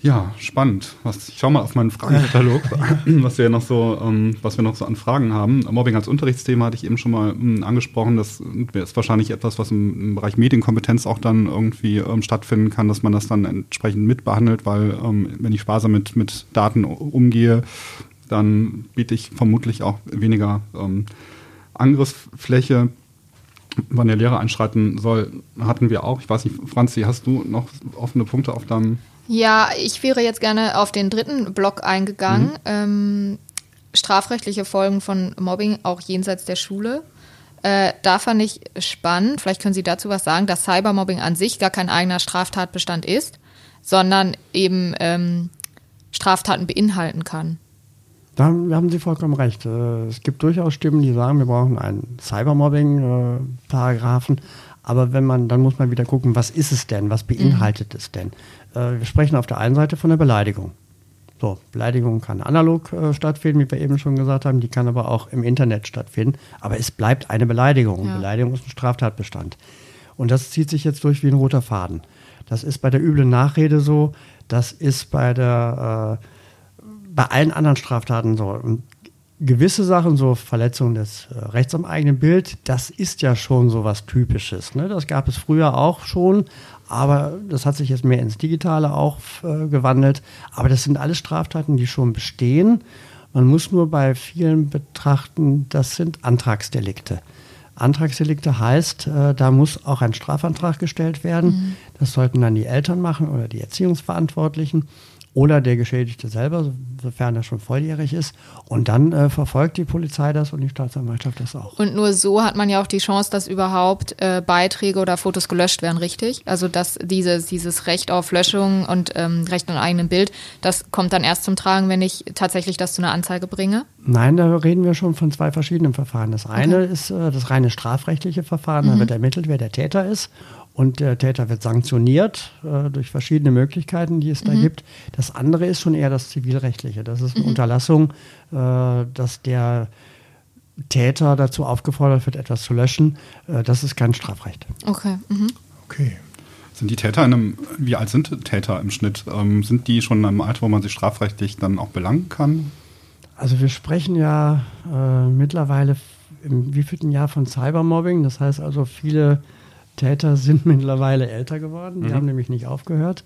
Ja, spannend. Was, ich schau mal auf meinen Fragenkatalog, <laughs> was wir noch so, ähm, was wir noch so an Fragen haben. Mobbing als Unterrichtsthema hatte ich eben schon mal ähm, angesprochen. Das ist wahrscheinlich etwas, was im, im Bereich Medienkompetenz auch dann irgendwie ähm, stattfinden kann, dass man das dann entsprechend mitbehandelt, weil ähm, wenn ich sparsam mit, mit Daten umgehe, dann biete ich vermutlich auch weniger ähm, Angriffsfläche wann der Lehrer einschreiten soll, hatten wir auch. Ich weiß nicht, Franzi, hast du noch offene Punkte auf deinem ja, ich wäre jetzt gerne auf den dritten Block eingegangen. Mhm. Ähm, strafrechtliche Folgen von Mobbing auch jenseits der Schule. Äh, da fand ich spannend, vielleicht können Sie dazu was sagen, dass Cybermobbing an sich gar kein eigener Straftatbestand ist, sondern eben ähm, Straftaten beinhalten kann. Da haben Sie vollkommen recht. Äh, es gibt durchaus Stimmen, die sagen, wir brauchen einen Cybermobbing-Paragraphen. Aber wenn man, dann muss man wieder gucken, was ist es denn, was beinhaltet mhm. es denn? Äh, wir sprechen auf der einen Seite von der Beleidigung. So, Beleidigung kann analog äh, stattfinden, wie wir eben schon gesagt haben, die kann aber auch im Internet stattfinden. Aber es bleibt eine Beleidigung. Ja. Beleidigung ist ein Straftatbestand. Und das zieht sich jetzt durch wie ein roter Faden. Das ist bei der üblen Nachrede so, das ist bei der äh, bei allen anderen Straftaten so. Und gewisse Sachen, so Verletzung des äh, Rechts am eigenen Bild, das ist ja schon so was Typisches. Ne? Das gab es früher auch schon, aber das hat sich jetzt mehr ins Digitale auch äh, gewandelt. Aber das sind alles Straftaten, die schon bestehen. Man muss nur bei vielen betrachten, das sind Antragsdelikte. Antragsdelikte heißt, äh, da muss auch ein Strafantrag gestellt werden. Mhm. Das sollten dann die Eltern machen oder die Erziehungsverantwortlichen oder der Geschädigte selber, sofern er schon volljährig ist. Und dann äh, verfolgt die Polizei das und die Staatsanwaltschaft das auch. Und nur so hat man ja auch die Chance, dass überhaupt äh, Beiträge oder Fotos gelöscht werden, richtig? Also dass dieses, dieses Recht auf Löschung und ähm, Recht an eigenem Bild, das kommt dann erst zum Tragen, wenn ich tatsächlich das zu einer Anzeige bringe? Nein, da reden wir schon von zwei verschiedenen Verfahren. Das eine okay. ist äh, das reine strafrechtliche Verfahren, mhm. da wird ermittelt, wer der Täter ist. Und der Täter wird sanktioniert äh, durch verschiedene Möglichkeiten, die es da mhm. gibt. Das andere ist schon eher das Zivilrechtliche. Das ist eine mhm. Unterlassung, äh, dass der Täter dazu aufgefordert wird, etwas zu löschen. Äh, das ist kein Strafrecht. Okay. Mhm. Okay. Sind die Täter in einem, wie alt sind Täter im Schnitt? Ähm, sind die schon in einem Alter, wo man sie strafrechtlich dann auch belangen kann? Also wir sprechen ja äh, mittlerweile im wievielten Jahr von Cybermobbing. Das heißt also, viele Täter sind <laughs> mittlerweile älter geworden. Die mhm. haben nämlich nicht aufgehört.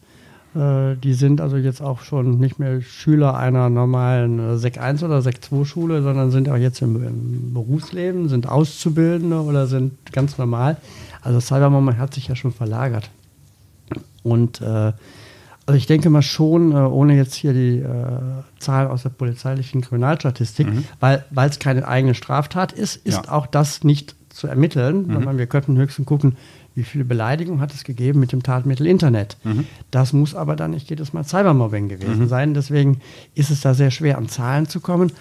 Äh, die sind also jetzt auch schon nicht mehr Schüler einer normalen äh, Sek 1 oder Sek 2 Schule, sondern sind auch jetzt im, im, Berufsleben, sind Auszubildende oder sind ganz normal. Also Cybermama hat sich ja schon verlagert. Und äh, also ich denke mal schon, äh, ohne jetzt hier die äh, Zahlen aus der polizeilichen Kriminalstatistik, mhm. weil es keine eigene Straftat ist, ist ja. auch das nicht zu ermitteln, mhm. sondern wir könnten höchstens gucken, wie viele Beleidigungen hat es gegeben mit dem Tatmittel Internet. Mhm. Das muss aber dann nicht jedes Mal Cybermobbing gewesen mhm. sein. Deswegen ist es da sehr schwer, an Zahlen zu kommen.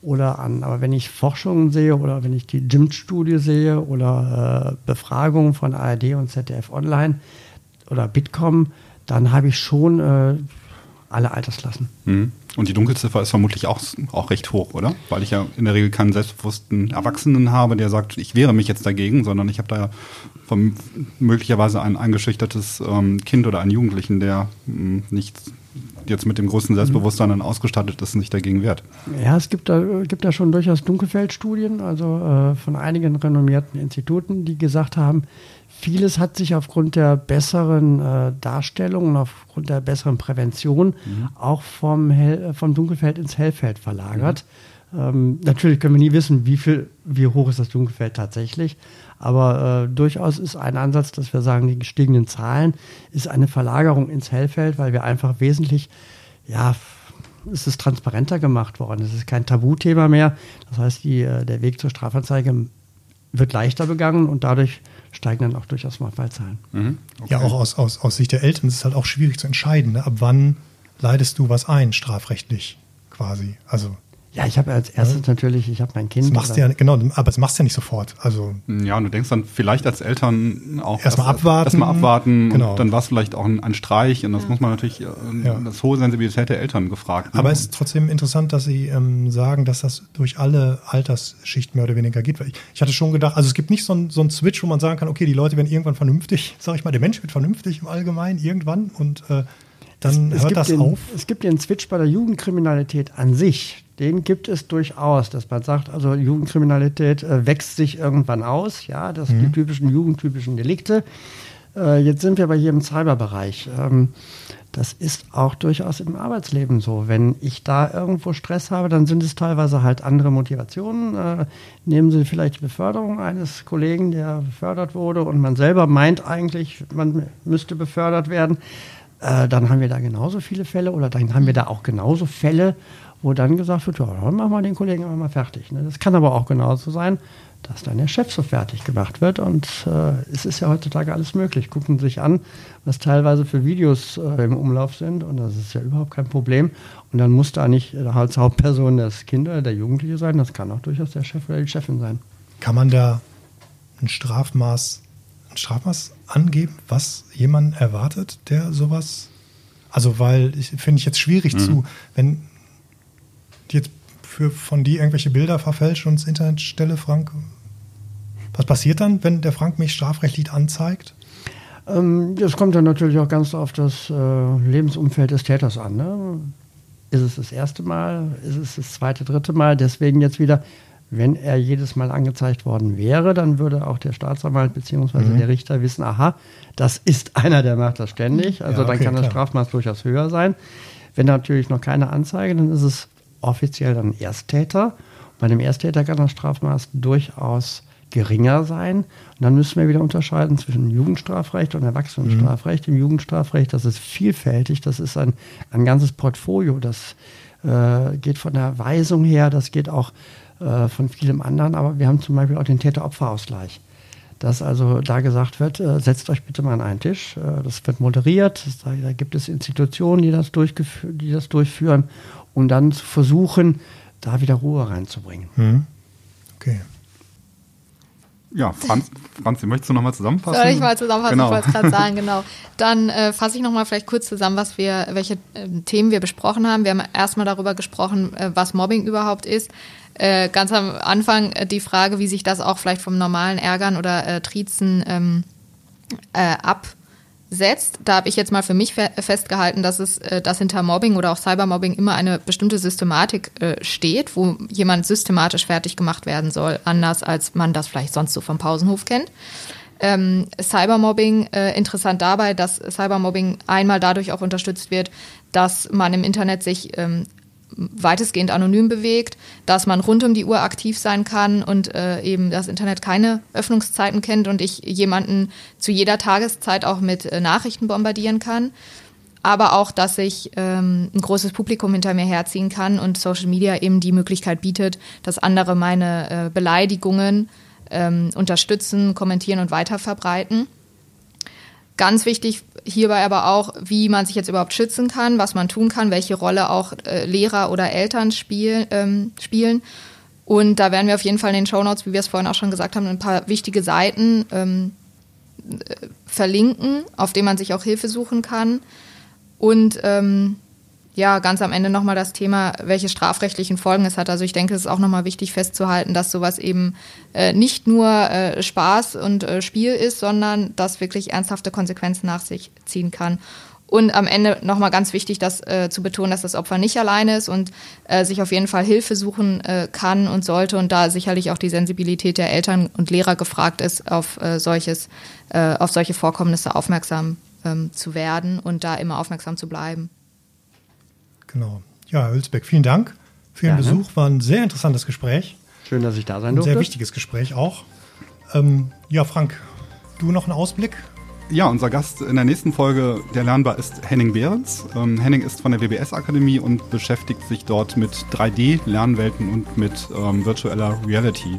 Oder an, aber wenn ich Forschungen sehe oder wenn ich die GIMT-Studie sehe oder äh, Befragungen von ARD und ZDF Online oder Bitkom, dann habe ich schon äh, alle Altersklassen. Mhm. Und die Dunkelziffer ist vermutlich auch, auch recht hoch, oder? Weil ich ja in der Regel keinen selbstbewussten Erwachsenen habe, der sagt, ich wehre mich jetzt dagegen, sondern ich habe da vom, möglicherweise ein eingeschüchtertes ähm, Kind oder einen Jugendlichen, der mh, hm, nicht jetzt mit dem größten Selbstbewusstsein dann ausgestattet ist und sich dagegen wehrt. Ja, es gibt da, gibt da schon durchaus Dunkelfeldstudien, also äh, von einigen renommierten Instituten, die gesagt haben, vieles hat sich aufgrund der besseren äh, Darstellung aufgrund der besseren Prävention mhm. auch vom, Hell, vom Dunkelfeld ins Hellfeld verlagert. Mhm. Ähm, natürlich können wir nie wissen, wie, viel, wie hoch ist das Dunkelfeld tatsächlich. Aber äh, durchaus ist ein Ansatz, dass wir sagen, die gestiegenen Zahlen ist eine Verlagerung ins Hellfeld, weil wir einfach wesentlich, ja, es ist transparenter gemacht worden. Es ist kein Tabuthema mehr. Das heißt, die, äh, der Weg zur Strafanzeige wird leichter begangen und dadurch steigen dann auch durchaus mal Fallzahlen. Mhm. Okay. Ja, auch aus, aus, aus Sicht der Eltern ist es halt auch schwierig zu entscheiden. Ne? Ab wann leidest du was ein, strafrechtlich quasi? Also ja, ich habe als erstes ja. natürlich, ich habe mein Kind. Das machst du ja, genau, aber das machst du ja nicht sofort. Also ja, und du denkst dann vielleicht als Eltern auch erstmal abwarten. Erstmal abwarten. Genau. Und dann war es vielleicht auch ein, ein, Streich und das ja. muss man natürlich, äh, ja. das hohe Sensibilität der Eltern gefragt. Ne? Aber es ist trotzdem interessant, dass Sie ähm, sagen, dass das durch alle Altersschichten mehr oder weniger geht. Ich, ich hatte schon gedacht, also es gibt nicht so einen so Switch, wo man sagen kann, okay, die Leute werden irgendwann vernünftig, <laughs> sag ich mal, der Mensch wird vernünftig im Allgemeinen irgendwann und äh, dann es hört das den, auf. Es gibt den Switch bei der Jugendkriminalität an sich. Den gibt es durchaus, dass man sagt, also Jugendkriminalität äh, wächst sich irgendwann aus. Ja, das sind die typischen jugendtypischen Delikte. Äh, jetzt sind wir aber hier im Cyberbereich. Ähm, das ist auch durchaus im Arbeitsleben so. Wenn ich da irgendwo Stress habe, dann sind es teilweise halt andere Motivationen. Äh, nehmen Sie vielleicht die Beförderung eines Kollegen, der befördert wurde und man selber meint eigentlich, man müsste befördert werden. Äh, dann haben wir da genauso viele Fälle oder dann haben wir da auch genauso Fälle, wo dann gesagt wird, ja, dann machen wir den Kollegen aber mal fertig. Ne? Das kann aber auch genauso sein, dass dann der Chef so fertig gemacht wird. Und äh, es ist ja heutzutage alles möglich. Gucken Sie sich an, was teilweise für Videos äh, im Umlauf sind. Und das ist ja überhaupt kein Problem. Und dann muss da nicht als Hauptperson das Kind oder der Jugendliche sein. Das kann auch durchaus der Chef oder die Chefin sein. Kann man da ein Strafmaß, ein Strafmaß angeben, was jemand erwartet, der sowas. Also, weil ich finde ich jetzt schwierig zu, wenn die jetzt für, von dir irgendwelche Bilder verfälscht und ins Internet stelle, Frank. Was passiert dann, wenn der Frank mich strafrechtlich anzeigt? Ähm, das kommt dann natürlich auch ganz auf das äh, Lebensumfeld des Täters an. Ne? Ist es das erste Mal? Ist es das zweite, dritte Mal? Deswegen jetzt wieder, wenn er jedes Mal angezeigt worden wäre, dann würde auch der Staatsanwalt bzw. Mhm. der Richter wissen, aha, das ist <laughs> einer, der macht das ständig. Also Ja, dann okay, kann das klar. Strafmaß durchaus höher sein. Wenn natürlich noch keine Anzeige, dann ist es offiziell dann Ersttäter. Bei dem Ersttäter kann das Strafmaß durchaus geringer sein. Und dann müssen wir wieder unterscheiden zwischen Jugendstrafrecht und Erwachsenenstrafrecht. Im Jugendstrafrecht, das ist vielfältig, das ist ein, ein ganzes Portfolio. Das äh, geht von der Weisung her, das geht auch äh, von vielem anderen, aber wir haben zum Beispiel auch den Täter-Opfer-Ausgleich. Dass also da gesagt wird, äh, setzt euch bitte mal an einen Tisch. Äh, das wird moderiert. Das, da, da gibt es Institutionen, die das, die das durchführen, um dann zu versuchen, da wieder Ruhe reinzubringen. Hm. Okay. Ja, Franz, Franzi, möchtest du nochmal zusammenfassen? Soll ich mal zusammenfassen? Genau. Ich wollte es gerade sagen, <laughs> genau. Dann äh, fasse ich nochmal vielleicht kurz zusammen, was wir, welche ähm, Themen wir besprochen haben. Wir haben erstmal darüber gesprochen, äh, was Mobbing überhaupt ist. Äh, ganz am Anfang äh, die Frage, wie sich das auch vielleicht vom normalen Ärgern oder äh, Triezen ähm, äh, absetzt. Da habe ich jetzt mal für mich fe festgehalten, dass es, äh, dass hinter Mobbing oder auch Cybermobbing immer eine bestimmte Systematik äh, steht, wo jemand systematisch fertig gemacht werden soll, anders als man das vielleicht sonst so vom Pausenhof kennt. Ähm, Cybermobbing, äh, interessant dabei, dass Cybermobbing einmal dadurch auch unterstützt wird, dass man im Internet sich ähm, weitestgehend anonym bewegt, dass man rund um die Uhr aktiv sein kann und äh, eben das Internet keine Öffnungszeiten kennt und ich jemanden zu jeder Tageszeit auch mit äh, Nachrichten bombardieren kann. Aber auch, dass ich ähm, ein großes Publikum hinter mir herziehen kann und Social Media eben die Möglichkeit bietet, dass andere meine äh, Beleidigungen ähm, unterstützen, kommentieren und weiterverbreiten. Ganz wichtig hierbei aber auch, wie man sich jetzt überhaupt schützen kann, was man tun kann, welche Rolle auch äh, Lehrer oder Eltern spiel, ähm, spielen. Und da werden wir auf jeden Fall in den Shownotes, wie wir es vorhin auch schon gesagt haben, ein paar wichtige Seiten ähm, äh, verlinken, auf denen man sich auch Hilfe suchen kann. Und ähm, ja, ganz am Ende nochmal das Thema, welche strafrechtlichen Folgen es hat. Also ich denke, es ist auch nochmal wichtig festzuhalten, dass sowas eben äh, nicht nur äh, Spaß und äh, Spiel ist, sondern dass wirklich ernsthafte Konsequenzen nach sich ziehen kann. Und am Ende nochmal ganz wichtig, das äh, zu betonen, dass das Opfer nicht alleine ist und äh, sich auf jeden Fall Hilfe suchen äh, kann und sollte und da sicherlich auch die Sensibilität der Eltern und Lehrer gefragt ist, auf solches, auf solche Vorkommnisse aufmerksam ähm, zu werden und da immer aufmerksam zu bleiben. Genau. Ja, Herr Hülsbeck, vielen Dank für Ihren Gerne. Besuch. War ein sehr interessantes Gespräch. Schön, dass ich da sein Ein durfte. sehr wichtiges Gespräch auch. Ähm, ja, Frank, du noch einen Ausblick? Ja, unser Gast in der nächsten Folge der Lernbar ist Henning Behrens. Ähm, Henning ist von der WBS-Akademie und beschäftigt sich dort mit 3D-Lernwelten und mit ähm, virtueller Reality.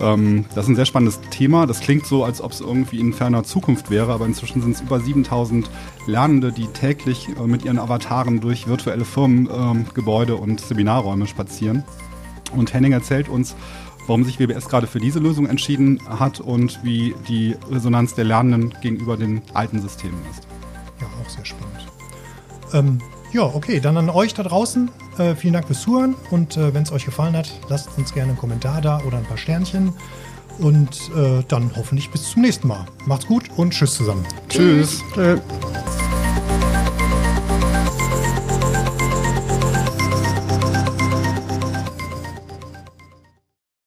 Ähm, das ist ein sehr spannendes Thema. Das klingt so, als ob es irgendwie in ferner Zukunft wäre, aber inzwischen sind es über 7000 Lernende, die täglich äh, mit ihren Avataren durch virtuelle Firmengebäude ähm, und Seminarräume spazieren. Und Henning erzählt uns, warum sich WBS gerade für diese Lösung entschieden hat und wie die Resonanz der Lernenden gegenüber den alten Systemen ist. Ja, auch sehr spannend. Ähm, ja, okay, dann an euch da draußen. Äh, vielen Dank fürs Zuhören und äh, wenn es euch gefallen hat, lasst uns gerne einen Kommentar da oder ein paar Sternchen. Und äh, dann hoffentlich bis zum nächsten Mal. Macht's gut und tschüss zusammen. Tschüss. Tschö.